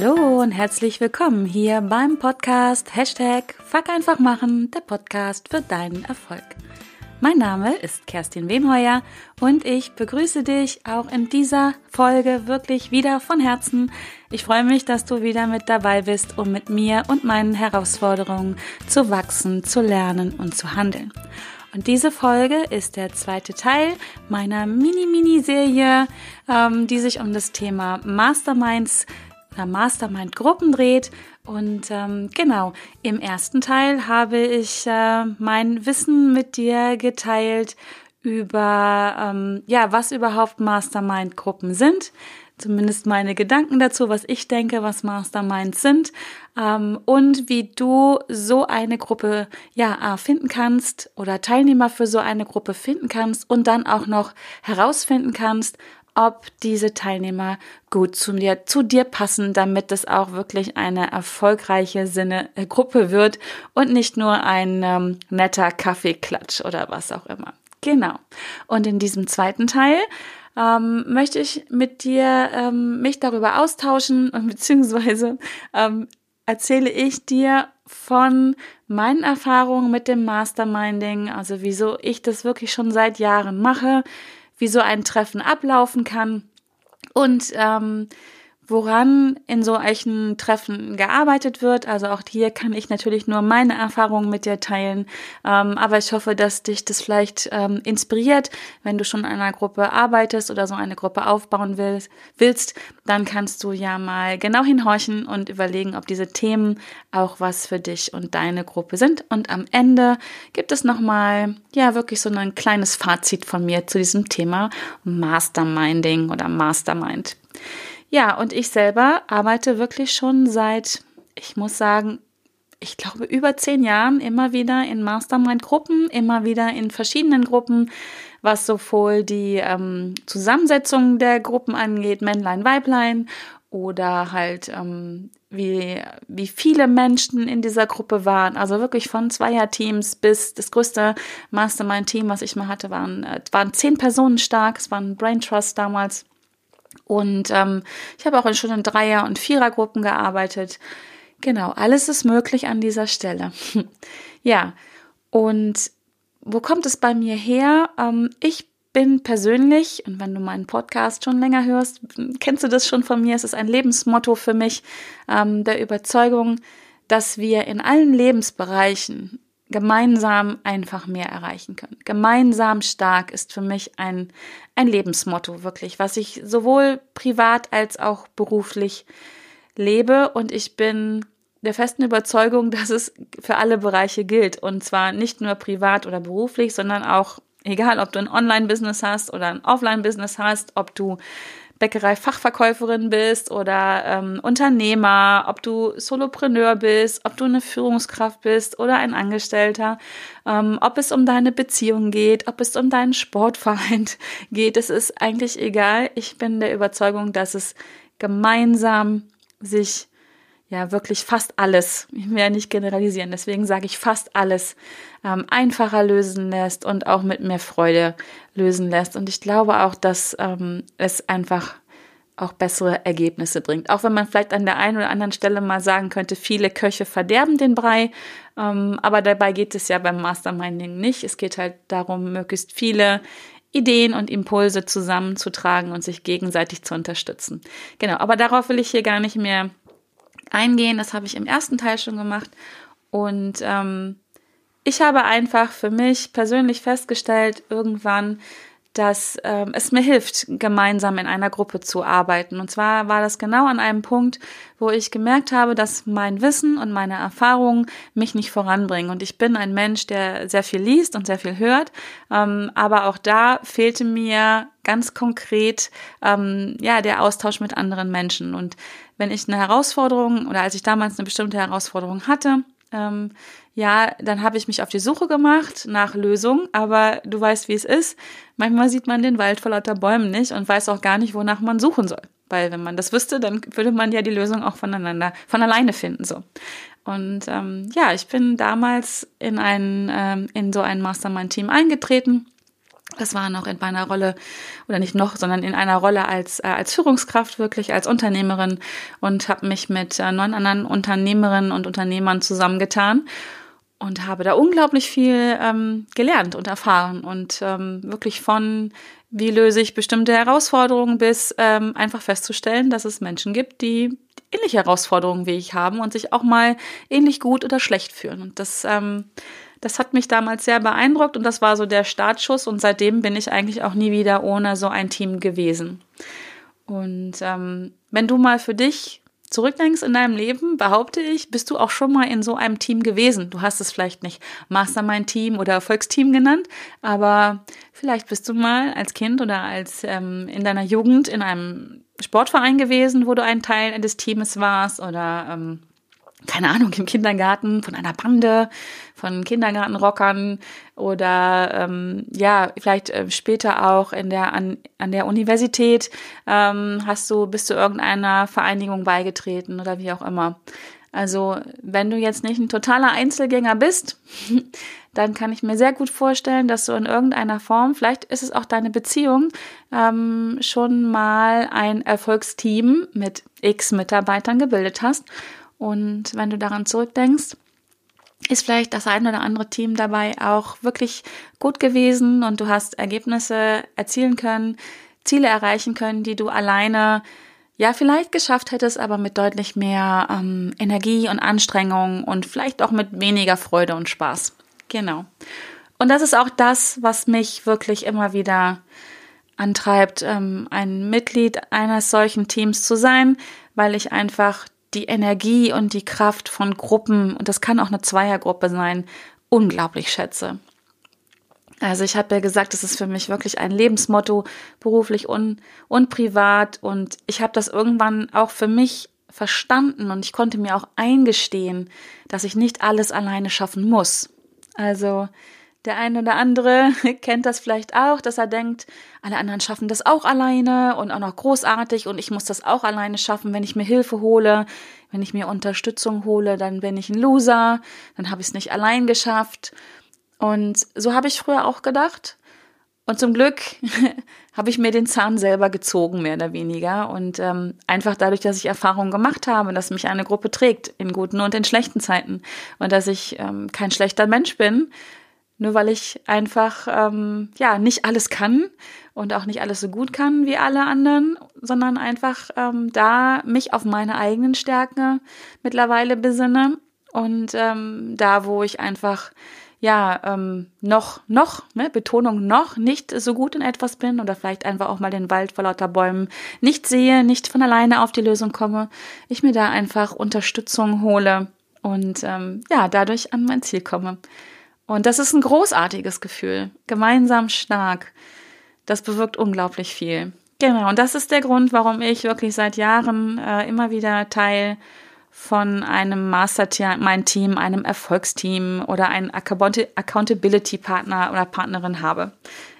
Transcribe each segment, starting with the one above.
Hallo und herzlich willkommen hier beim Podcast Hashtag Fuck einfach machen, der Podcast für deinen Erfolg. Mein Name ist Kerstin Wemheuer und ich begrüße dich auch in dieser Folge wirklich wieder von Herzen. Ich freue mich, dass du wieder mit dabei bist, um mit mir und meinen Herausforderungen zu wachsen, zu lernen und zu handeln. Und diese Folge ist der zweite Teil meiner Mini-Mini-Serie, ähm, die sich um das Thema Masterminds oder Mastermind-Gruppen dreht. Und ähm, genau, im ersten Teil habe ich äh, mein Wissen mit dir geteilt über, ähm, ja, was überhaupt Mastermind-Gruppen sind, zumindest meine Gedanken dazu, was ich denke, was Masterminds sind ähm, und wie du so eine Gruppe ja finden kannst oder Teilnehmer für so eine Gruppe finden kannst und dann auch noch herausfinden kannst, ob diese Teilnehmer gut zu dir, zu dir passen, damit es auch wirklich eine erfolgreiche Sinne, äh, Gruppe wird und nicht nur ein ähm, netter Kaffeeklatsch oder was auch immer. Genau. Und in diesem zweiten Teil ähm, möchte ich mit dir ähm, mich darüber austauschen und beziehungsweise ähm, erzähle ich dir von meinen Erfahrungen mit dem Masterminding, also wieso ich das wirklich schon seit Jahren mache, wie so ein Treffen ablaufen kann. Und ähm, woran in so solchen Treffen gearbeitet wird. Also auch hier kann ich natürlich nur meine Erfahrungen mit dir teilen. Ähm, aber ich hoffe, dass dich das vielleicht ähm, inspiriert, wenn du schon in einer Gruppe arbeitest oder so eine Gruppe aufbauen willst, willst, dann kannst du ja mal genau hinhorchen und überlegen, ob diese Themen auch was für dich und deine Gruppe sind. Und am Ende gibt es nochmal, ja, wirklich so ein kleines Fazit von mir zu diesem Thema Masterminding oder Mastermind. Ja, und ich selber arbeite wirklich schon seit, ich muss sagen, ich glaube, über zehn Jahren immer wieder in Mastermind-Gruppen, immer wieder in verschiedenen Gruppen, was sowohl die ähm, Zusammensetzung der Gruppen angeht, Männlein, Weiblein, oder halt ähm, wie, wie viele Menschen in dieser Gruppe waren. Also wirklich von Zweierteams bis das größte Mastermind-Team, was ich mal hatte, waren, äh, waren zehn Personen stark. Es waren Brain Trust damals. Und ähm, ich habe auch schon in Dreier- und Vierergruppen gearbeitet. Genau, alles ist möglich an dieser Stelle. ja, und wo kommt es bei mir her? Ähm, ich bin persönlich, und wenn du meinen Podcast schon länger hörst, kennst du das schon von mir, es ist ein Lebensmotto für mich, ähm, der Überzeugung, dass wir in allen Lebensbereichen gemeinsam einfach mehr erreichen können. Gemeinsam stark ist für mich ein, ein Lebensmotto, wirklich, was ich sowohl privat als auch beruflich lebe. Und ich bin der festen Überzeugung, dass es für alle Bereiche gilt. Und zwar nicht nur privat oder beruflich, sondern auch, egal ob du ein Online-Business hast oder ein Offline-Business hast, ob du Bäckerei-Fachverkäuferin bist oder ähm, Unternehmer, ob du Solopreneur bist, ob du eine Führungskraft bist oder ein Angestellter, ähm, ob es um deine Beziehung geht, ob es um deinen Sportverein geht, es ist eigentlich egal. Ich bin der Überzeugung, dass es gemeinsam sich ja wirklich fast alles, ich will ja nicht generalisieren, deswegen sage ich fast alles, ähm, einfacher lösen lässt und auch mit mehr Freude lösen lässt. Und ich glaube auch, dass ähm, es einfach auch bessere Ergebnisse bringt. Auch wenn man vielleicht an der einen oder anderen Stelle mal sagen könnte, viele Köche verderben den Brei. Ähm, aber dabei geht es ja beim Masterminding nicht. Es geht halt darum, möglichst viele Ideen und Impulse zusammenzutragen und sich gegenseitig zu unterstützen. Genau, aber darauf will ich hier gar nicht mehr eingehen. Das habe ich im ersten Teil schon gemacht. Und ähm, ich habe einfach für mich persönlich festgestellt, irgendwann, dass ähm, es mir hilft, gemeinsam in einer Gruppe zu arbeiten. Und zwar war das genau an einem Punkt, wo ich gemerkt habe, dass mein Wissen und meine Erfahrungen mich nicht voranbringen. Und ich bin ein Mensch, der sehr viel liest und sehr viel hört. Ähm, aber auch da fehlte mir ganz konkret ähm, ja der Austausch mit anderen Menschen. Und wenn ich eine Herausforderung oder als ich damals eine bestimmte Herausforderung hatte, ähm, ja, dann habe ich mich auf die Suche gemacht nach Lösungen, aber du weißt, wie es ist. Manchmal sieht man den Wald vor lauter Bäumen nicht und weiß auch gar nicht, wonach man suchen soll. Weil wenn man das wüsste, dann würde man ja die Lösung auch voneinander, von alleine finden. so. Und ähm, ja, ich bin damals in ein, ähm, in so ein Mastermind-Team eingetreten Das war noch in meiner Rolle, oder nicht noch, sondern in einer Rolle als, äh, als Führungskraft, wirklich als Unternehmerin und habe mich mit äh, neun anderen Unternehmerinnen und Unternehmern zusammengetan und habe da unglaublich viel ähm, gelernt und erfahren und ähm, wirklich von wie löse ich bestimmte Herausforderungen bis ähm, einfach festzustellen, dass es Menschen gibt, die ähnliche Herausforderungen wie ich haben und sich auch mal ähnlich gut oder schlecht fühlen. Und das ähm, das hat mich damals sehr beeindruckt und das war so der Startschuss und seitdem bin ich eigentlich auch nie wieder ohne so ein Team gewesen. Und ähm, wenn du mal für dich zurückdenkst in deinem Leben, behaupte ich, bist du auch schon mal in so einem Team gewesen. Du hast es vielleicht nicht Mastermind-Team oder Erfolgsteam genannt, aber vielleicht bist du mal als Kind oder als ähm, in deiner Jugend in einem Sportverein gewesen, wo du ein Teil des Teams warst oder ähm, keine Ahnung, im Kindergarten von einer Bande, von Kindergartenrockern oder ähm, ja, vielleicht äh, später auch in der, an, an der Universität ähm, hast du, bist du irgendeiner Vereinigung beigetreten oder wie auch immer. Also, wenn du jetzt nicht ein totaler Einzelgänger bist, dann kann ich mir sehr gut vorstellen, dass du in irgendeiner Form, vielleicht ist es auch deine Beziehung, ähm, schon mal ein Erfolgsteam mit x Mitarbeitern gebildet hast und wenn du daran zurückdenkst, ist vielleicht das ein oder andere Team dabei auch wirklich gut gewesen und du hast Ergebnisse erzielen können, Ziele erreichen können, die du alleine ja vielleicht geschafft hättest, aber mit deutlich mehr ähm, Energie und Anstrengung und vielleicht auch mit weniger Freude und Spaß. Genau. Und das ist auch das, was mich wirklich immer wieder antreibt, ähm, ein Mitglied eines solchen Teams zu sein, weil ich einfach die Energie und die Kraft von Gruppen, und das kann auch eine Zweiergruppe sein, unglaublich schätze. Also ich habe ja gesagt, das ist für mich wirklich ein Lebensmotto, beruflich und, und privat. Und ich habe das irgendwann auch für mich verstanden und ich konnte mir auch eingestehen, dass ich nicht alles alleine schaffen muss. Also der eine oder andere kennt das vielleicht auch, dass er denkt, alle anderen schaffen das auch alleine und auch noch großartig und ich muss das auch alleine schaffen, wenn ich mir Hilfe hole, wenn ich mir Unterstützung hole, dann bin ich ein Loser, dann habe ich es nicht allein geschafft. Und so habe ich früher auch gedacht. Und zum Glück habe ich mir den Zahn selber gezogen, mehr oder weniger. Und ähm, einfach dadurch, dass ich Erfahrungen gemacht habe, dass mich eine Gruppe trägt, in guten und in schlechten Zeiten. Und dass ich ähm, kein schlechter Mensch bin, nur weil ich einfach ähm, ja nicht alles kann und auch nicht alles so gut kann wie alle anderen, sondern einfach ähm, da mich auf meine eigenen Stärken mittlerweile besinne und ähm, da, wo ich einfach ja ähm, noch noch ne, Betonung noch nicht so gut in etwas bin oder vielleicht einfach auch mal den Wald vor lauter Bäumen nicht sehe, nicht von alleine auf die Lösung komme, ich mir da einfach Unterstützung hole und ähm, ja dadurch an mein Ziel komme. Und das ist ein großartiges Gefühl. Gemeinsam stark. Das bewirkt unglaublich viel. Genau, und das ist der Grund, warum ich wirklich seit Jahren äh, immer wieder Teil von einem Master-Team, mein Team, einem Erfolgsteam oder einem Accountability-Partner oder Partnerin habe.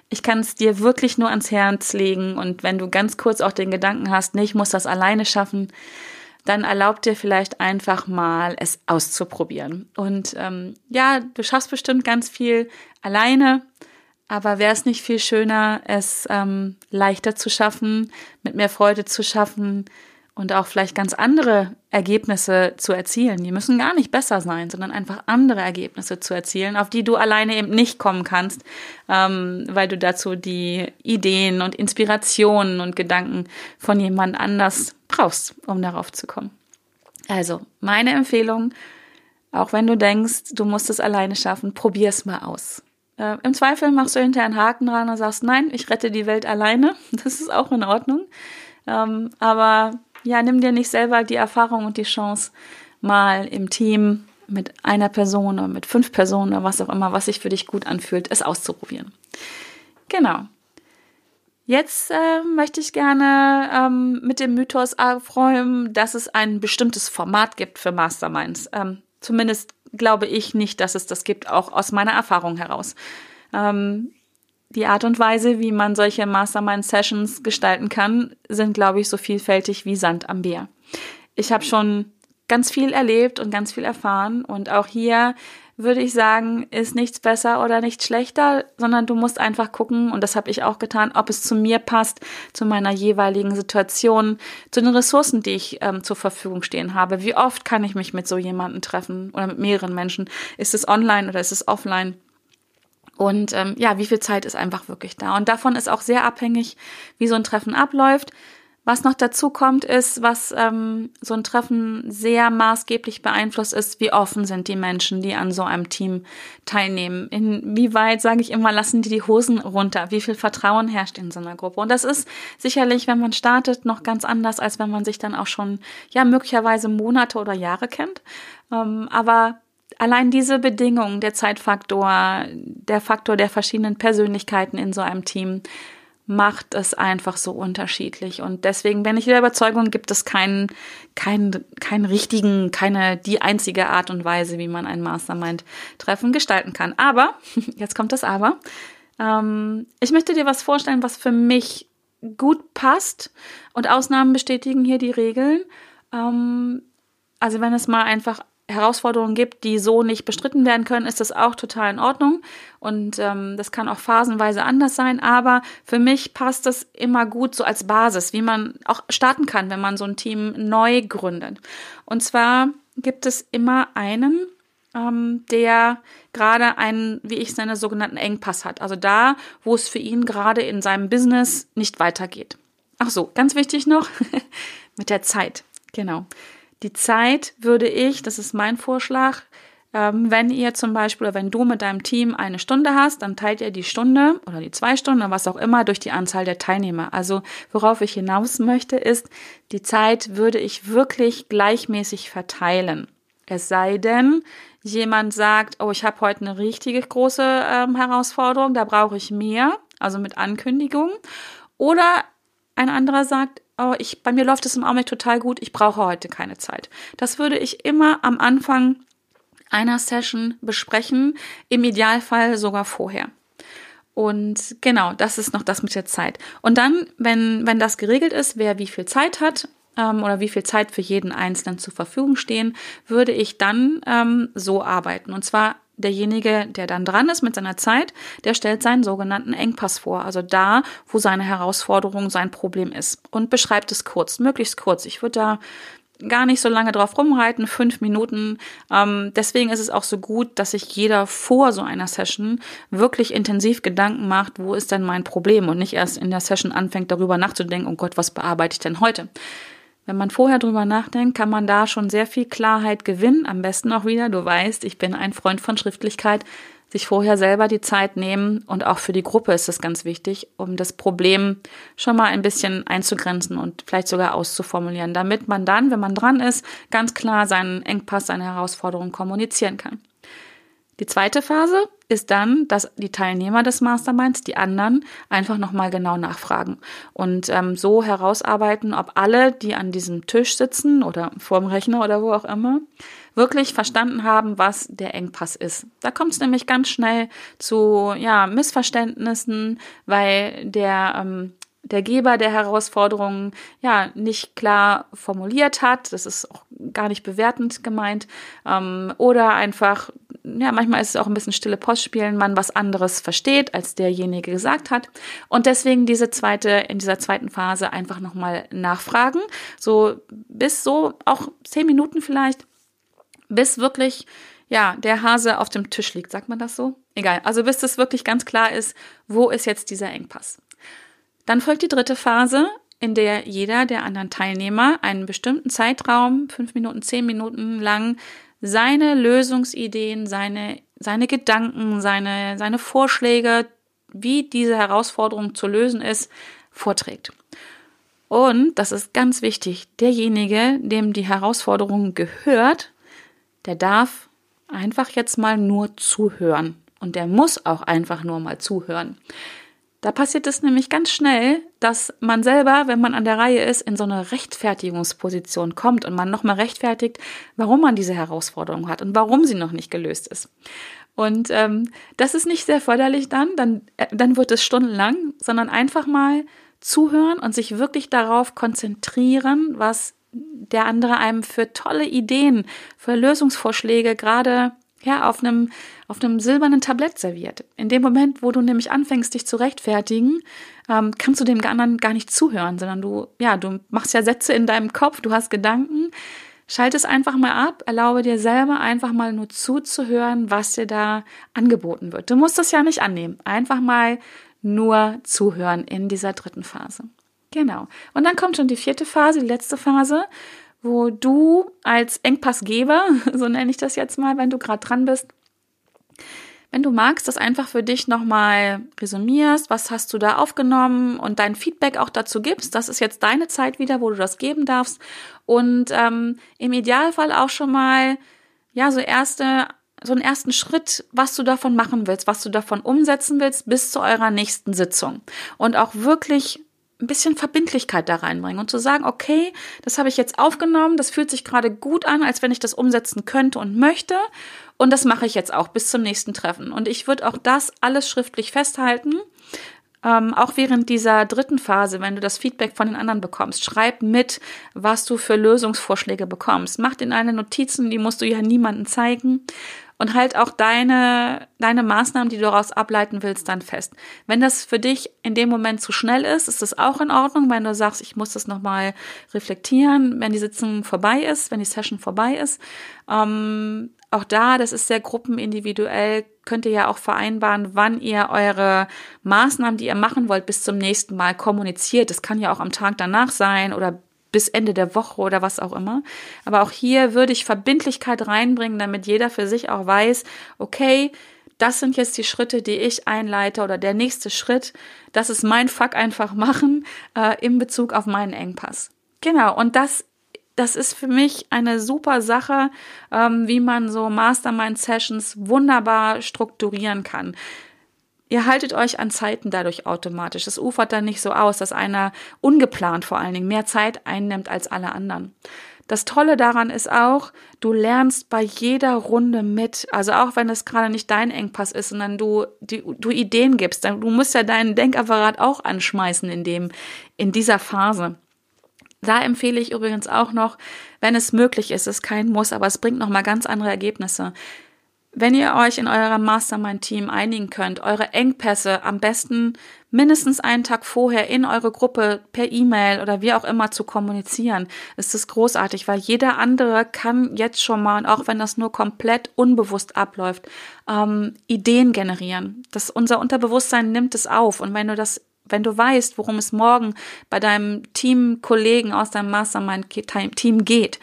Ich kann es dir wirklich nur ans Herz legen und wenn du ganz kurz auch den Gedanken hast, nee, ich muss das alleine schaffen, dann erlaubt dir vielleicht einfach mal, es auszuprobieren. Und ähm, ja, du schaffst bestimmt ganz viel alleine, aber wäre es nicht viel schöner, es ähm, leichter zu schaffen, mit mehr Freude zu schaffen und auch vielleicht ganz andere Ergebnisse zu erzielen. Die müssen gar nicht besser sein, sondern einfach andere Ergebnisse zu erzielen, auf die du alleine eben nicht kommen kannst, ähm, weil du dazu die Ideen und Inspirationen und Gedanken von jemand anders brauchst, um darauf zu kommen. Also, meine Empfehlung, auch wenn du denkst, du musst es alleine schaffen, probier es mal aus. Äh, Im Zweifel machst du hinterher einen Haken dran und sagst, nein, ich rette die Welt alleine. Das ist auch in Ordnung. Ähm, aber ja, nimm dir nicht selber die Erfahrung und die Chance, mal im Team mit einer Person oder mit fünf Personen oder was auch immer, was sich für dich gut anfühlt, es auszuprobieren. Genau. Jetzt äh, möchte ich gerne ähm, mit dem Mythos aufräumen, dass es ein bestimmtes Format gibt für Masterminds. Ähm, zumindest glaube ich nicht, dass es das gibt, auch aus meiner Erfahrung heraus. Ähm, die Art und Weise, wie man solche Mastermind-Sessions gestalten kann, sind, glaube ich, so vielfältig wie Sand am Meer. Ich habe schon ganz viel erlebt und ganz viel erfahren und auch hier würde ich sagen, ist nichts besser oder nicht schlechter, sondern du musst einfach gucken, und das habe ich auch getan, ob es zu mir passt, zu meiner jeweiligen Situation, zu den Ressourcen, die ich ähm, zur Verfügung stehen habe. Wie oft kann ich mich mit so jemandem treffen oder mit mehreren Menschen? Ist es online oder ist es offline? Und ähm, ja, wie viel Zeit ist einfach wirklich da? Und davon ist auch sehr abhängig, wie so ein Treffen abläuft. Was noch dazu kommt, ist, was ähm, so ein Treffen sehr maßgeblich beeinflusst, ist, wie offen sind die Menschen, die an so einem Team teilnehmen. Inwieweit, sage ich immer, lassen die die Hosen runter? Wie viel Vertrauen herrscht in so einer Gruppe? Und das ist sicherlich, wenn man startet, noch ganz anders, als wenn man sich dann auch schon, ja, möglicherweise Monate oder Jahre kennt. Ähm, aber allein diese Bedingungen, der Zeitfaktor, der Faktor der verschiedenen Persönlichkeiten in so einem Team, macht es einfach so unterschiedlich. Und deswegen bin ich der Überzeugung, gibt es keinen, keinen, keinen richtigen, keine, die einzige Art und Weise, wie man ein Mastermind-Treffen gestalten kann. Aber, jetzt kommt das Aber. Ähm, ich möchte dir was vorstellen, was für mich gut passt. Und Ausnahmen bestätigen hier die Regeln. Ähm, also wenn es mal einfach Herausforderungen gibt, die so nicht bestritten werden können, ist das auch total in Ordnung. Und ähm, das kann auch phasenweise anders sein. Aber für mich passt das immer gut so als Basis, wie man auch starten kann, wenn man so ein Team neu gründet. Und zwar gibt es immer einen, ähm, der gerade einen, wie ich es nenne, sogenannten Engpass hat. Also da, wo es für ihn gerade in seinem Business nicht weitergeht. Ach so, ganz wichtig noch mit der Zeit. Genau. Die Zeit würde ich, das ist mein Vorschlag, ähm, wenn ihr zum Beispiel oder wenn du mit deinem Team eine Stunde hast, dann teilt ihr die Stunde oder die zwei Stunden oder was auch immer durch die Anzahl der Teilnehmer. Also worauf ich hinaus möchte, ist, die Zeit würde ich wirklich gleichmäßig verteilen. Es sei denn, jemand sagt, oh, ich habe heute eine richtige große ähm, Herausforderung, da brauche ich mehr, also mit Ankündigung. Oder ein anderer sagt, oh, ich, bei mir läuft es im Augenblick total gut, ich brauche heute keine Zeit. Das würde ich immer am Anfang einer Session besprechen, im Idealfall sogar vorher. Und genau, das ist noch das mit der Zeit. Und dann, wenn, wenn das geregelt ist, wer wie viel Zeit hat, ähm, oder wie viel Zeit für jeden Einzelnen zur Verfügung stehen, würde ich dann ähm, so arbeiten. Und zwar derjenige, der dann dran ist mit seiner Zeit, der stellt seinen sogenannten Engpass vor, also da, wo seine Herausforderung, sein Problem ist und beschreibt es kurz, möglichst kurz. Ich würde da gar nicht so lange drauf rumreiten, fünf Minuten. Ähm, deswegen ist es auch so gut, dass sich jeder vor so einer Session wirklich intensiv Gedanken macht, wo ist denn mein Problem und nicht erst in der Session anfängt darüber nachzudenken, oh Gott, was bearbeite ich denn heute? Wenn man vorher drüber nachdenkt, kann man da schon sehr viel Klarheit gewinnen. Am besten auch wieder, du weißt, ich bin ein Freund von Schriftlichkeit, sich vorher selber die Zeit nehmen und auch für die Gruppe ist das ganz wichtig, um das Problem schon mal ein bisschen einzugrenzen und vielleicht sogar auszuformulieren, damit man dann, wenn man dran ist, ganz klar seinen Engpass, seine Herausforderungen kommunizieren kann. Die zweite Phase ist dann, dass die Teilnehmer des Masterminds, die anderen, einfach nochmal genau nachfragen und ähm, so herausarbeiten, ob alle, die an diesem Tisch sitzen oder vorm Rechner oder wo auch immer, wirklich verstanden haben, was der Engpass ist. Da kommt es nämlich ganz schnell zu ja, Missverständnissen, weil der ähm, der Geber der Herausforderungen ja nicht klar formuliert hat. Das ist auch gar nicht bewertend gemeint. Ähm, oder einfach, ja, manchmal ist es auch ein bisschen stille Postspielen, man was anderes versteht, als derjenige gesagt hat. Und deswegen diese zweite, in dieser zweiten Phase einfach nochmal nachfragen. So bis so auch zehn Minuten vielleicht, bis wirklich ja, der Hase auf dem Tisch liegt, sagt man das so? Egal. Also bis das wirklich ganz klar ist, wo ist jetzt dieser Engpass? Dann folgt die dritte Phase, in der jeder der anderen Teilnehmer einen bestimmten Zeitraum, fünf Minuten, zehn Minuten lang, seine Lösungsideen, seine, seine Gedanken, seine, seine Vorschläge, wie diese Herausforderung zu lösen ist, vorträgt. Und, das ist ganz wichtig, derjenige, dem die Herausforderung gehört, der darf einfach jetzt mal nur zuhören. Und der muss auch einfach nur mal zuhören. Da passiert es nämlich ganz schnell, dass man selber, wenn man an der Reihe ist, in so eine Rechtfertigungsposition kommt und man nochmal rechtfertigt, warum man diese Herausforderung hat und warum sie noch nicht gelöst ist. Und ähm, das ist nicht sehr förderlich dann, dann, äh, dann wird es stundenlang, sondern einfach mal zuhören und sich wirklich darauf konzentrieren, was der andere einem für tolle Ideen, für Lösungsvorschläge gerade ja, auf einem, auf einem silbernen Tablett serviert. In dem Moment, wo du nämlich anfängst, dich zu rechtfertigen, ähm, kannst du dem anderen gar nicht zuhören, sondern du, ja, du machst ja Sätze in deinem Kopf, du hast Gedanken. Schalte es einfach mal ab, erlaube dir selber einfach mal nur zuzuhören, was dir da angeboten wird. Du musst das ja nicht annehmen. Einfach mal nur zuhören in dieser dritten Phase. Genau. Und dann kommt schon die vierte Phase, die letzte Phase, wo du als Engpassgeber, so nenne ich das jetzt mal, wenn du gerade dran bist, wenn du magst, das einfach für dich nochmal resümierst, was hast du da aufgenommen und dein Feedback auch dazu gibst. Das ist jetzt deine Zeit wieder, wo du das geben darfst. Und ähm, im Idealfall auch schon mal, ja, so erste, so einen ersten Schritt, was du davon machen willst, was du davon umsetzen willst, bis zu eurer nächsten Sitzung. Und auch wirklich ein bisschen Verbindlichkeit da reinbringen und zu sagen, okay, das habe ich jetzt aufgenommen, das fühlt sich gerade gut an, als wenn ich das umsetzen könnte und möchte. Und das mache ich jetzt auch bis zum nächsten Treffen. Und ich würde auch das alles schriftlich festhalten. Ähm, auch während dieser dritten Phase, wenn du das Feedback von den anderen bekommst, schreib mit, was du für Lösungsvorschläge bekommst. Mach in eine Notizen, die musst du ja niemandem zeigen und halt auch deine, deine Maßnahmen, die du daraus ableiten willst, dann fest. Wenn das für dich in dem Moment zu schnell ist, ist das auch in Ordnung, wenn du sagst, ich muss das nochmal reflektieren, wenn die Sitzung vorbei ist, wenn die Session vorbei ist. Ähm, auch da, das ist sehr gruppenindividuell, könnt ihr ja auch vereinbaren, wann ihr eure Maßnahmen, die ihr machen wollt, bis zum nächsten Mal kommuniziert. Das kann ja auch am Tag danach sein oder bis Ende der Woche oder was auch immer. Aber auch hier würde ich Verbindlichkeit reinbringen, damit jeder für sich auch weiß, okay, das sind jetzt die Schritte, die ich einleite oder der nächste Schritt, das ist mein Fuck einfach machen äh, in Bezug auf meinen Engpass. Genau, und das das ist für mich eine super Sache, ähm, wie man so Mastermind-Sessions wunderbar strukturieren kann. Ihr haltet euch an Zeiten dadurch automatisch. Es ufert dann nicht so aus, dass einer ungeplant vor allen Dingen mehr Zeit einnimmt als alle anderen. Das Tolle daran ist auch, du lernst bei jeder Runde mit. Also auch wenn es gerade nicht dein Engpass ist, sondern du, die, du Ideen gibst. Du musst ja deinen Denkapparat auch anschmeißen in dem, in dieser Phase. Da empfehle ich übrigens auch noch, wenn es möglich ist, es ist kein Muss, aber es bringt nochmal ganz andere Ergebnisse. Wenn ihr euch in eurem Mastermind-Team einigen könnt, eure Engpässe am besten mindestens einen Tag vorher in eure Gruppe per E-Mail oder wie auch immer zu kommunizieren, ist es großartig, weil jeder andere kann jetzt schon mal, und auch wenn das nur komplett unbewusst abläuft, ähm, Ideen generieren. Das, unser Unterbewusstsein nimmt es auf und wenn du das wenn du weißt, worum es morgen bei deinem Teamkollegen aus deinem Mastermind-Team geht,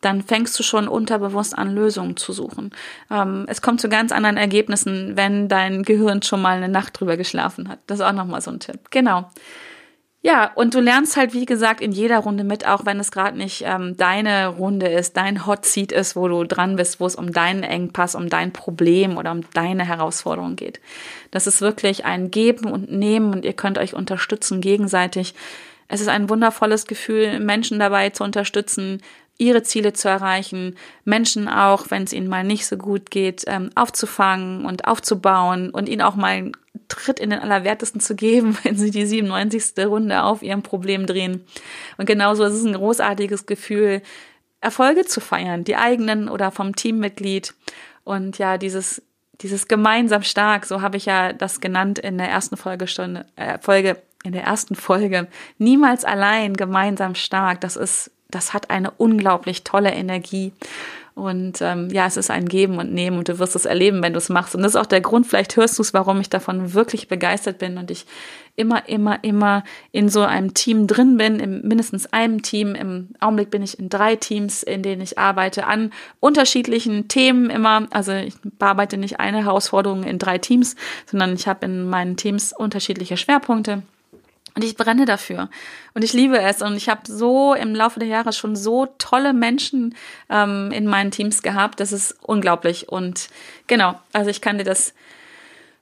dann fängst du schon unterbewusst an, Lösungen zu suchen. Ähm, es kommt zu ganz anderen Ergebnissen, wenn dein Gehirn schon mal eine Nacht drüber geschlafen hat. Das ist auch nochmal so ein Tipp. Genau. Ja, und du lernst halt, wie gesagt, in jeder Runde mit, auch wenn es gerade nicht ähm, deine Runde ist, dein Hot Seat ist, wo du dran bist, wo es um deinen Engpass, um dein Problem oder um deine Herausforderung geht. Das ist wirklich ein Geben und Nehmen und ihr könnt euch unterstützen gegenseitig. Es ist ein wundervolles Gefühl, Menschen dabei zu unterstützen, ihre Ziele zu erreichen, Menschen auch, wenn es ihnen mal nicht so gut geht, ähm, aufzufangen und aufzubauen und ihnen auch mal einen Tritt in den Allerwertesten zu geben, wenn sie die 97. Runde auf ihrem Problem drehen. Und genauso ist es ein großartiges Gefühl, Erfolge zu feiern, die eigenen oder vom Teammitglied. Und ja, dieses, dieses gemeinsam stark, so habe ich ja das genannt in der ersten Folgestunde, äh, Folge, in der ersten Folge. Niemals allein, gemeinsam stark. Das ist das hat eine unglaublich tolle Energie. Und ähm, ja, es ist ein Geben und Nehmen und du wirst es erleben, wenn du es machst. Und das ist auch der Grund, vielleicht hörst du es, warum ich davon wirklich begeistert bin und ich immer, immer, immer in so einem Team drin bin, in mindestens einem Team. Im Augenblick bin ich in drei Teams, in denen ich arbeite an unterschiedlichen Themen immer. Also ich bearbeite nicht eine Herausforderung in drei Teams, sondern ich habe in meinen Teams unterschiedliche Schwerpunkte. Und ich brenne dafür. Und ich liebe es. Und ich habe so im Laufe der Jahre schon so tolle Menschen ähm, in meinen Teams gehabt. Das ist unglaublich. Und genau, also ich kann dir das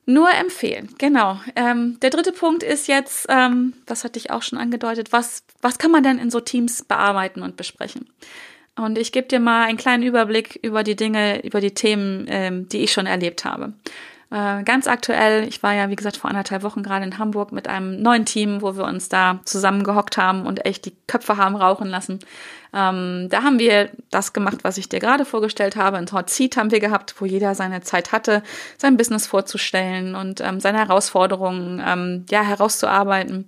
nur empfehlen. Genau. Ähm, der dritte Punkt ist jetzt, ähm, das hatte ich auch schon angedeutet, was, was kann man denn in so Teams bearbeiten und besprechen? Und ich gebe dir mal einen kleinen Überblick über die Dinge, über die Themen, ähm, die ich schon erlebt habe. Äh, ganz aktuell, ich war ja, wie gesagt, vor anderthalb Wochen gerade in Hamburg mit einem neuen Team, wo wir uns da zusammengehockt haben und echt die Köpfe haben rauchen lassen. Ähm, da haben wir das gemacht, was ich dir gerade vorgestellt habe. Ein Hot Seat haben wir gehabt, wo jeder seine Zeit hatte, sein Business vorzustellen und ähm, seine Herausforderungen ähm, ja herauszuarbeiten.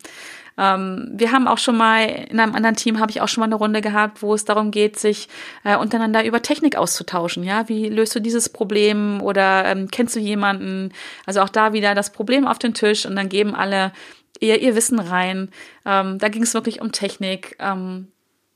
Ähm, wir haben auch schon mal, in einem anderen Team habe ich auch schon mal eine Runde gehabt, wo es darum geht, sich äh, untereinander über Technik auszutauschen. Ja, wie löst du dieses Problem oder ähm, kennst du jemanden? Also auch da wieder das Problem auf den Tisch und dann geben alle ihr, ihr Wissen rein. Ähm, da ging es wirklich um Technik. Ähm,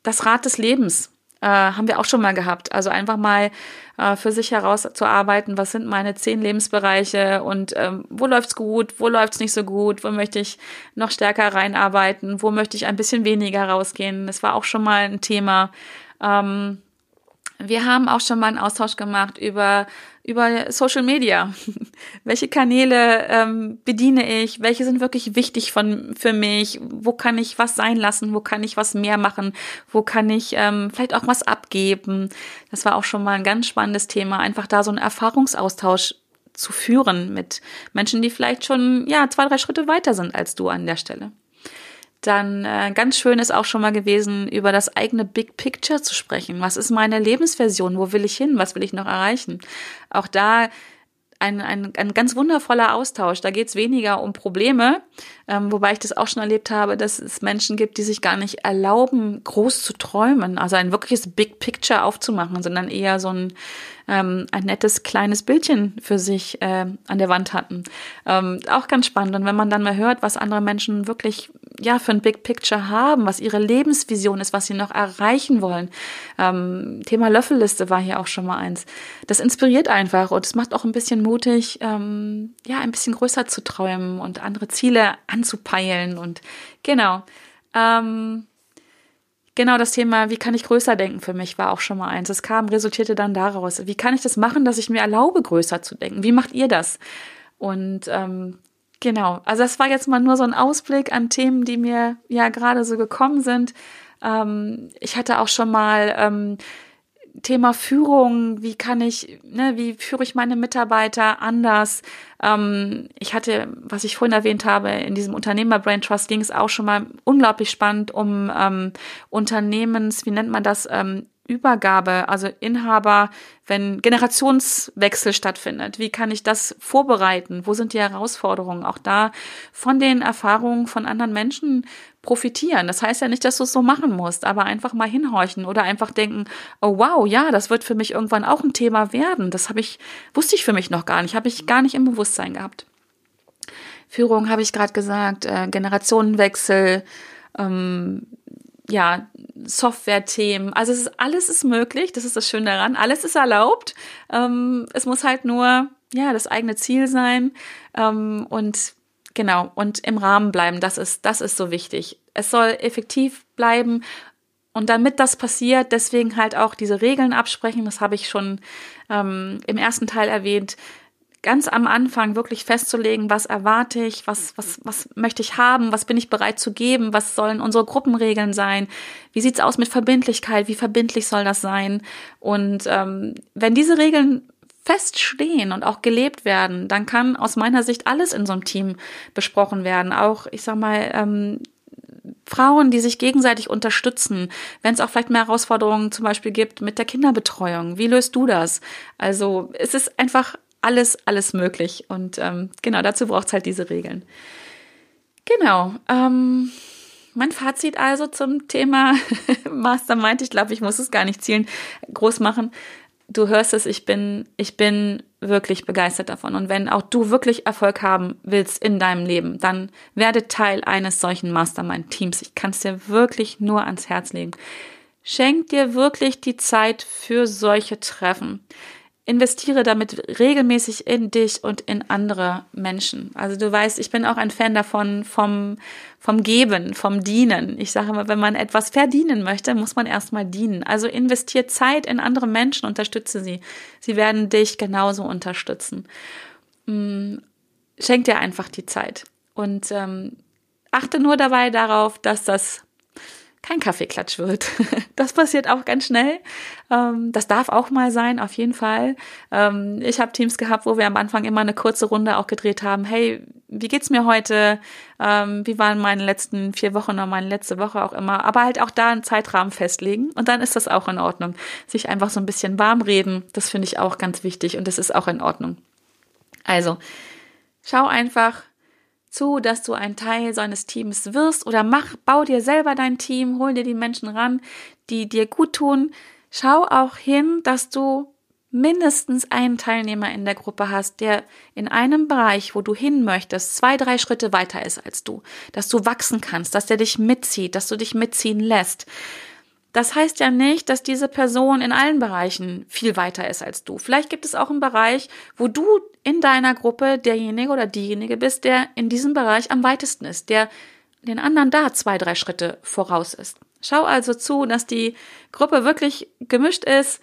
das Rad des Lebens äh, haben wir auch schon mal gehabt. Also einfach mal äh, für sich herauszuarbeiten, was sind meine zehn Lebensbereiche und ähm, wo läuft's gut, wo läuft's nicht so gut, wo möchte ich noch stärker reinarbeiten, wo möchte ich ein bisschen weniger rausgehen. Das war auch schon mal ein Thema. Ähm, wir haben auch schon mal einen Austausch gemacht über über Social Media. Welche Kanäle ähm, bediene ich? Welche sind wirklich wichtig von, für mich? Wo kann ich was sein lassen? Wo kann ich was mehr machen? Wo kann ich ähm, vielleicht auch was abgeben? Das war auch schon mal ein ganz spannendes Thema. Einfach da so einen Erfahrungsaustausch zu führen mit Menschen, die vielleicht schon ja zwei, drei Schritte weiter sind als du an der Stelle. Dann äh, ganz schön ist auch schon mal gewesen, über das eigene Big Picture zu sprechen. Was ist meine Lebensversion? Wo will ich hin? Was will ich noch erreichen? Auch da ein, ein, ein ganz wundervoller Austausch. Da geht es weniger um Probleme, ähm, wobei ich das auch schon erlebt habe, dass es Menschen gibt, die sich gar nicht erlauben, groß zu träumen, also ein wirkliches Big Picture aufzumachen, sondern eher so ein ähm, ein nettes kleines Bildchen für sich äh, an der Wand hatten. Ähm, auch ganz spannend. Und wenn man dann mal hört, was andere Menschen wirklich ja für ein Big Picture haben, was ihre Lebensvision ist, was sie noch erreichen wollen. Ähm, Thema Löffelliste war hier auch schon mal eins. Das inspiriert einfach und es macht auch ein bisschen mutig, ähm, ja, ein bisschen größer zu träumen und andere Ziele anzupeilen und genau. Ähm, Genau das Thema, wie kann ich größer denken für mich, war auch schon mal eins. Es kam, resultierte dann daraus. Wie kann ich das machen, dass ich mir erlaube, größer zu denken? Wie macht ihr das? Und ähm, genau, also das war jetzt mal nur so ein Ausblick an Themen, die mir ja gerade so gekommen sind. Ähm, ich hatte auch schon mal ähm, Thema Führung, wie kann ich, ne, wie führe ich meine Mitarbeiter anders? Ähm, ich hatte, was ich vorhin erwähnt habe, in diesem Unternehmer Brain Trust ging es auch schon mal unglaublich spannend um ähm, Unternehmens, wie nennt man das, ähm, Übergabe, also Inhaber, wenn Generationswechsel stattfindet, wie kann ich das vorbereiten? Wo sind die Herausforderungen? Auch da von den Erfahrungen von anderen Menschen profitieren. Das heißt ja nicht, dass du es so machen musst, aber einfach mal hinhorchen oder einfach denken, oh wow, ja, das wird für mich irgendwann auch ein Thema werden. Das habe ich, wusste ich für mich noch gar nicht, habe ich gar nicht im Bewusstsein gehabt. Führung habe ich gerade gesagt, äh, Generationenwechsel, ähm, ja, Software-Themen. Also es ist, alles ist möglich, das ist das Schöne daran. Alles ist erlaubt. Ähm, es muss halt nur, ja, das eigene Ziel sein. Ähm, und genau, und im Rahmen bleiben. Das ist, das ist so wichtig. Es soll effektiv bleiben. Und damit das passiert, deswegen halt auch diese Regeln absprechen, das habe ich schon ähm, im ersten Teil erwähnt, ganz am Anfang wirklich festzulegen, was erwarte ich, was, was, was möchte ich haben, was bin ich bereit zu geben, was sollen unsere Gruppenregeln sein, wie sieht's aus mit Verbindlichkeit, wie verbindlich soll das sein. Und ähm, wenn diese Regeln feststehen und auch gelebt werden, dann kann aus meiner Sicht alles in so einem Team besprochen werden. Auch, ich sag mal, ähm, Frauen, die sich gegenseitig unterstützen, wenn es auch vielleicht mehr Herausforderungen zum Beispiel gibt mit der Kinderbetreuung. Wie löst du das? Also es ist einfach alles, alles möglich. Und ähm, genau, dazu braucht es halt diese Regeln. Genau. Ähm, mein Fazit also zum Thema Mastermind. Ich glaube, ich muss es gar nicht zielen, groß machen. Du hörst es, ich bin, ich bin wirklich begeistert davon. Und wenn auch du wirklich Erfolg haben willst in deinem Leben, dann werde Teil eines solchen Mastermind-Teams. Ich kann es dir wirklich nur ans Herz legen. Schenk dir wirklich die Zeit für solche Treffen investiere damit regelmäßig in dich und in andere Menschen. Also du weißt, ich bin auch ein Fan davon vom, vom Geben, vom Dienen. Ich sage immer, wenn man etwas verdienen möchte, muss man erstmal dienen. Also investiere Zeit in andere Menschen, unterstütze sie. Sie werden dich genauso unterstützen. Mm, schenk dir einfach die Zeit und ähm, achte nur dabei darauf, dass das kein Kaffeeklatsch wird. Das passiert auch ganz schnell. Ähm, das darf auch mal sein, auf jeden Fall. Ähm, ich habe Teams gehabt, wo wir am Anfang immer eine kurze Runde auch gedreht haben. Hey, wie geht's mir heute? Ähm, wie waren meine letzten vier Wochen oder meine letzte Woche auch immer? Aber halt auch da einen Zeitrahmen festlegen und dann ist das auch in Ordnung. Sich einfach so ein bisschen warm reden, das finde ich auch ganz wichtig und das ist auch in Ordnung. Also, schau einfach, zu, dass du ein Teil seines Teams wirst oder mach, bau dir selber dein Team, hol dir die Menschen ran, die dir gut tun. Schau auch hin, dass du mindestens einen Teilnehmer in der Gruppe hast, der in einem Bereich, wo du hin möchtest, zwei, drei Schritte weiter ist als du, dass du wachsen kannst, dass der dich mitzieht, dass du dich mitziehen lässt. Das heißt ja nicht, dass diese Person in allen Bereichen viel weiter ist als du. Vielleicht gibt es auch einen Bereich, wo du in deiner Gruppe derjenige oder diejenige bist, der in diesem Bereich am weitesten ist, der den anderen da zwei, drei Schritte voraus ist. Schau also zu, dass die Gruppe wirklich gemischt ist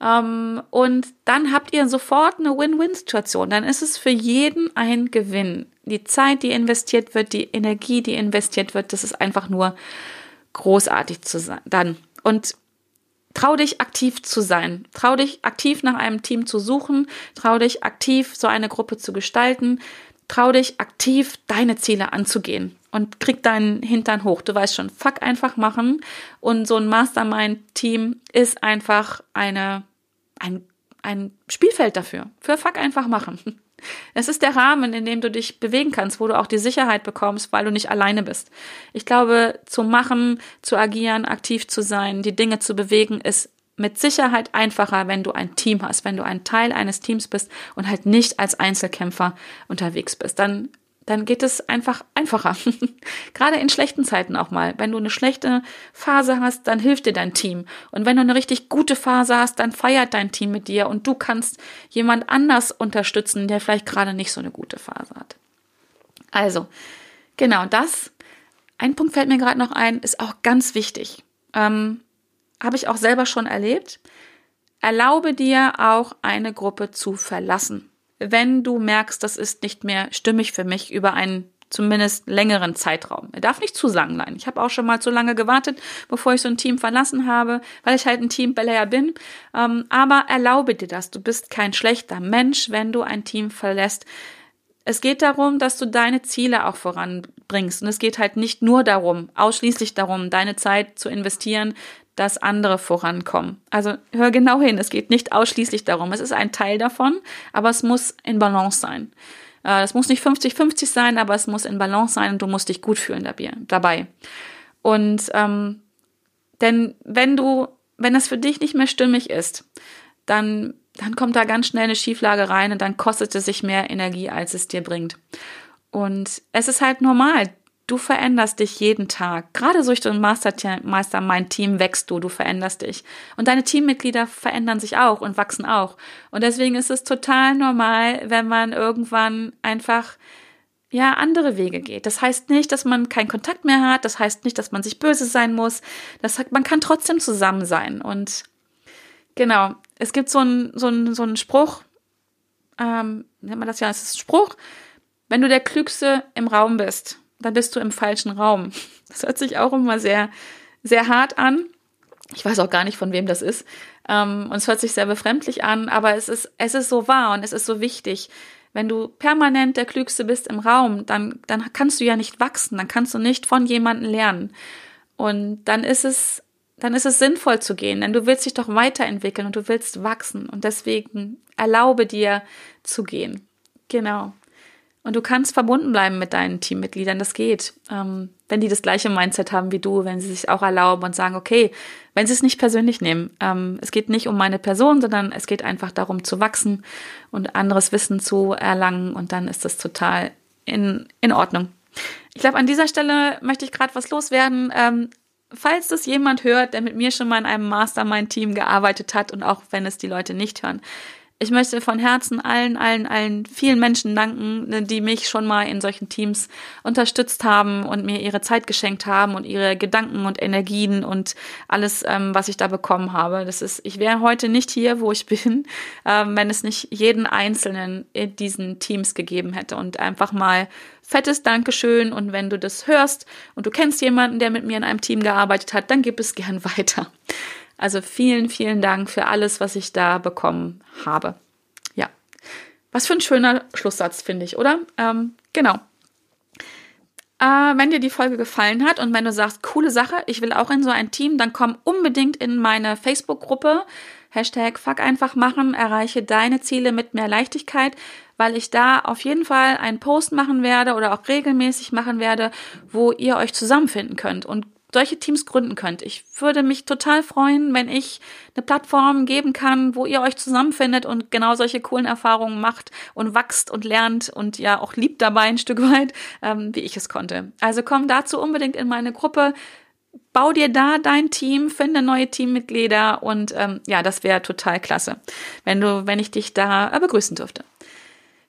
ähm, und dann habt ihr sofort eine Win-Win-Situation. Dann ist es für jeden ein Gewinn. Die Zeit, die investiert wird, die Energie, die investiert wird, das ist einfach nur großartig zu sein. Dann und trau dich aktiv zu sein. Trau dich aktiv nach einem Team zu suchen. Trau dich aktiv so eine Gruppe zu gestalten. Trau dich aktiv deine Ziele anzugehen und krieg deinen Hintern hoch. Du weißt schon, fuck einfach machen. Und so ein Mastermind-Team ist einfach eine, ein, ein Spielfeld dafür. Für fuck einfach machen. Es ist der Rahmen, in dem du dich bewegen kannst, wo du auch die Sicherheit bekommst, weil du nicht alleine bist. Ich glaube, zu machen, zu agieren, aktiv zu sein, die Dinge zu bewegen, ist mit Sicherheit einfacher, wenn du ein Team hast, wenn du ein Teil eines Teams bist und halt nicht als Einzelkämpfer unterwegs bist. Dann dann geht es einfach einfacher. Gerade in schlechten Zeiten auch mal. Wenn du eine schlechte Phase hast, dann hilft dir dein Team. Und wenn du eine richtig gute Phase hast, dann feiert dein Team mit dir und du kannst jemand anders unterstützen, der vielleicht gerade nicht so eine gute Phase hat. Also, genau das. Ein Punkt fällt mir gerade noch ein, ist auch ganz wichtig. Ähm, Habe ich auch selber schon erlebt. Erlaube dir auch eine Gruppe zu verlassen wenn du merkst, das ist nicht mehr stimmig für mich über einen zumindest längeren Zeitraum. Er darf nicht zu lang sein. Ich habe auch schon mal zu lange gewartet, bevor ich so ein Team verlassen habe, weil ich halt ein Teamplayer bin. Ähm, aber erlaube dir das. Du bist kein schlechter Mensch, wenn du ein Team verlässt. Es geht darum, dass du deine Ziele auch voranbringst. Und es geht halt nicht nur darum, ausschließlich darum, deine Zeit zu investieren, dass andere vorankommen. Also hör genau hin, es geht nicht ausschließlich darum. Es ist ein Teil davon, aber es muss in Balance sein. Äh, es muss nicht 50-50 sein, aber es muss in Balance sein und du musst dich gut fühlen dabei. Und ähm, denn wenn du, wenn das für dich nicht mehr stimmig ist, dann, dann kommt da ganz schnell eine Schieflage rein und dann kostet es sich mehr Energie, als es dir bringt. Und es ist halt normal. Du veränderst dich jeden Tag. Gerade durch den Master, mein Team wächst du, du veränderst dich. Und deine Teammitglieder verändern sich auch und wachsen auch. Und deswegen ist es total normal, wenn man irgendwann einfach ja, andere Wege geht. Das heißt nicht, dass man keinen Kontakt mehr hat. Das heißt nicht, dass man sich böse sein muss. Das heißt, man kann trotzdem zusammen sein. Und genau, es gibt so einen so so einen Spruch, ähm, nennt man das ja, es ist ein Spruch, wenn du der Klügste im Raum bist, dann bist du im falschen Raum. Das hört sich auch immer sehr, sehr hart an. Ich weiß auch gar nicht, von wem das ist. Ähm, und es hört sich sehr befremdlich an, aber es ist, es ist so wahr und es ist so wichtig. Wenn du permanent der Klügste bist im Raum, dann, dann kannst du ja nicht wachsen, dann kannst du nicht von jemandem lernen. Und dann ist es, dann ist es sinnvoll zu gehen, denn du willst dich doch weiterentwickeln und du willst wachsen. Und deswegen erlaube dir zu gehen. Genau. Und du kannst verbunden bleiben mit deinen Teammitgliedern, das geht. Ähm, wenn die das gleiche Mindset haben wie du, wenn sie sich auch erlauben und sagen, okay, wenn sie es nicht persönlich nehmen. Ähm, es geht nicht um meine Person, sondern es geht einfach darum zu wachsen und anderes Wissen zu erlangen und dann ist das total in, in Ordnung. Ich glaube, an dieser Stelle möchte ich gerade was loswerden. Ähm, falls das jemand hört, der mit mir schon mal in einem Mastermind-Team gearbeitet hat und auch wenn es die Leute nicht hören, Ich möchte von Herzen allen, allen, allen vielen Menschen danken, die mich schon mal in solchen Teams unterstützt haben und mir ihre Zeit geschenkt haben und ihre Gedanken und Energien und alles, ähm, was ich da bekommen habe. Das ist, ich wäre heute nicht hier, wo ich bin, ähm, wenn es nicht jeden Einzelnen in diesen Teams gegeben hätte und einfach mal fettes Dankeschön und wenn du das hörst und du kennst jemanden, der mit mir in einem Team gearbeitet hat, dann gib es gern weiter. Also vielen, vielen Dank für alles, was ich da bekommen habe. Ja, was für ein schöner Schlusssatz, finde ich, oder? Ähm, genau. Äh, wenn dir die Folge gefallen hat und wenn du sagst, coole Sache, ich will auch in so ein Team, dann komm unbedingt in meine Facebook-Gruppe. Hashtag Fuck einfach machen, erreiche deine Ziele mit mehr Leichtigkeit, weil ich da auf jeden Fall einen Post machen werde oder auch regelmäßig machen werde, wo ihr euch zusammenfinden könnt und solche Teams gründen könnt. Ich würde mich total freuen, wenn ich eine Plattform geben kann, wo ihr euch zusammenfindet und genau solche coolen Erfahrungen macht und wächst und lernt und ja auch liebt dabei ein Stück weit, ähm, wie ich es konnte. Also komm dazu unbedingt in meine Gruppe. Bau dir da dein Team, finde neue Teammitglieder und ähm, ja, das wäre total klasse, wenn du, wenn ich dich da äh, begrüßen dürfte.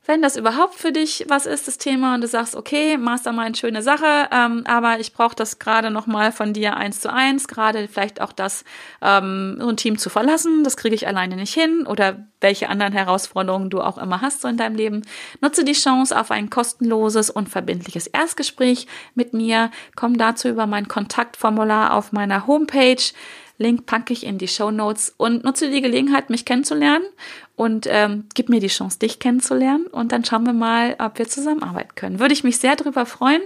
Wenn das überhaupt für dich was ist, das Thema, und du sagst, okay, Mastermind, schöne Sache, ähm, aber ich brauche das gerade nochmal von dir eins zu eins, gerade vielleicht auch das, ähm, so ein Team zu verlassen, das kriege ich alleine nicht hin oder welche anderen Herausforderungen du auch immer hast so in deinem Leben. Nutze die Chance auf ein kostenloses und verbindliches Erstgespräch mit mir. Komm dazu über mein Kontaktformular auf meiner Homepage Link packe ich in die Show Notes und nutze die Gelegenheit, mich kennenzulernen und ähm, gib mir die Chance, dich kennenzulernen und dann schauen wir mal, ob wir zusammenarbeiten können. Würde ich mich sehr darüber freuen.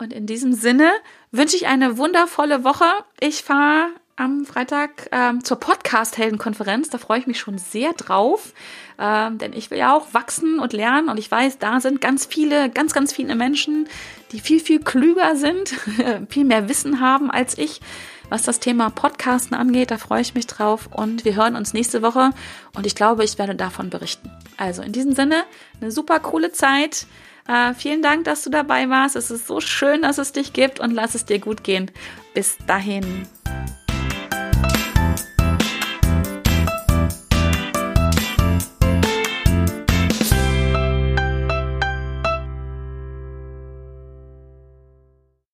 Und in diesem Sinne wünsche ich eine wundervolle Woche. Ich fahre am Freitag ähm, zur Podcast-Heldenkonferenz. Da freue ich mich schon sehr drauf, ähm, denn ich will ja auch wachsen und lernen und ich weiß, da sind ganz viele, ganz, ganz viele Menschen, die viel, viel klüger sind, viel mehr Wissen haben als ich was das Thema Podcasten angeht. Da freue ich mich drauf und wir hören uns nächste Woche und ich glaube, ich werde davon berichten. Also in diesem Sinne, eine super coole Zeit. Äh, vielen Dank, dass du dabei warst. Es ist so schön, dass es dich gibt und lass es dir gut gehen. Bis dahin.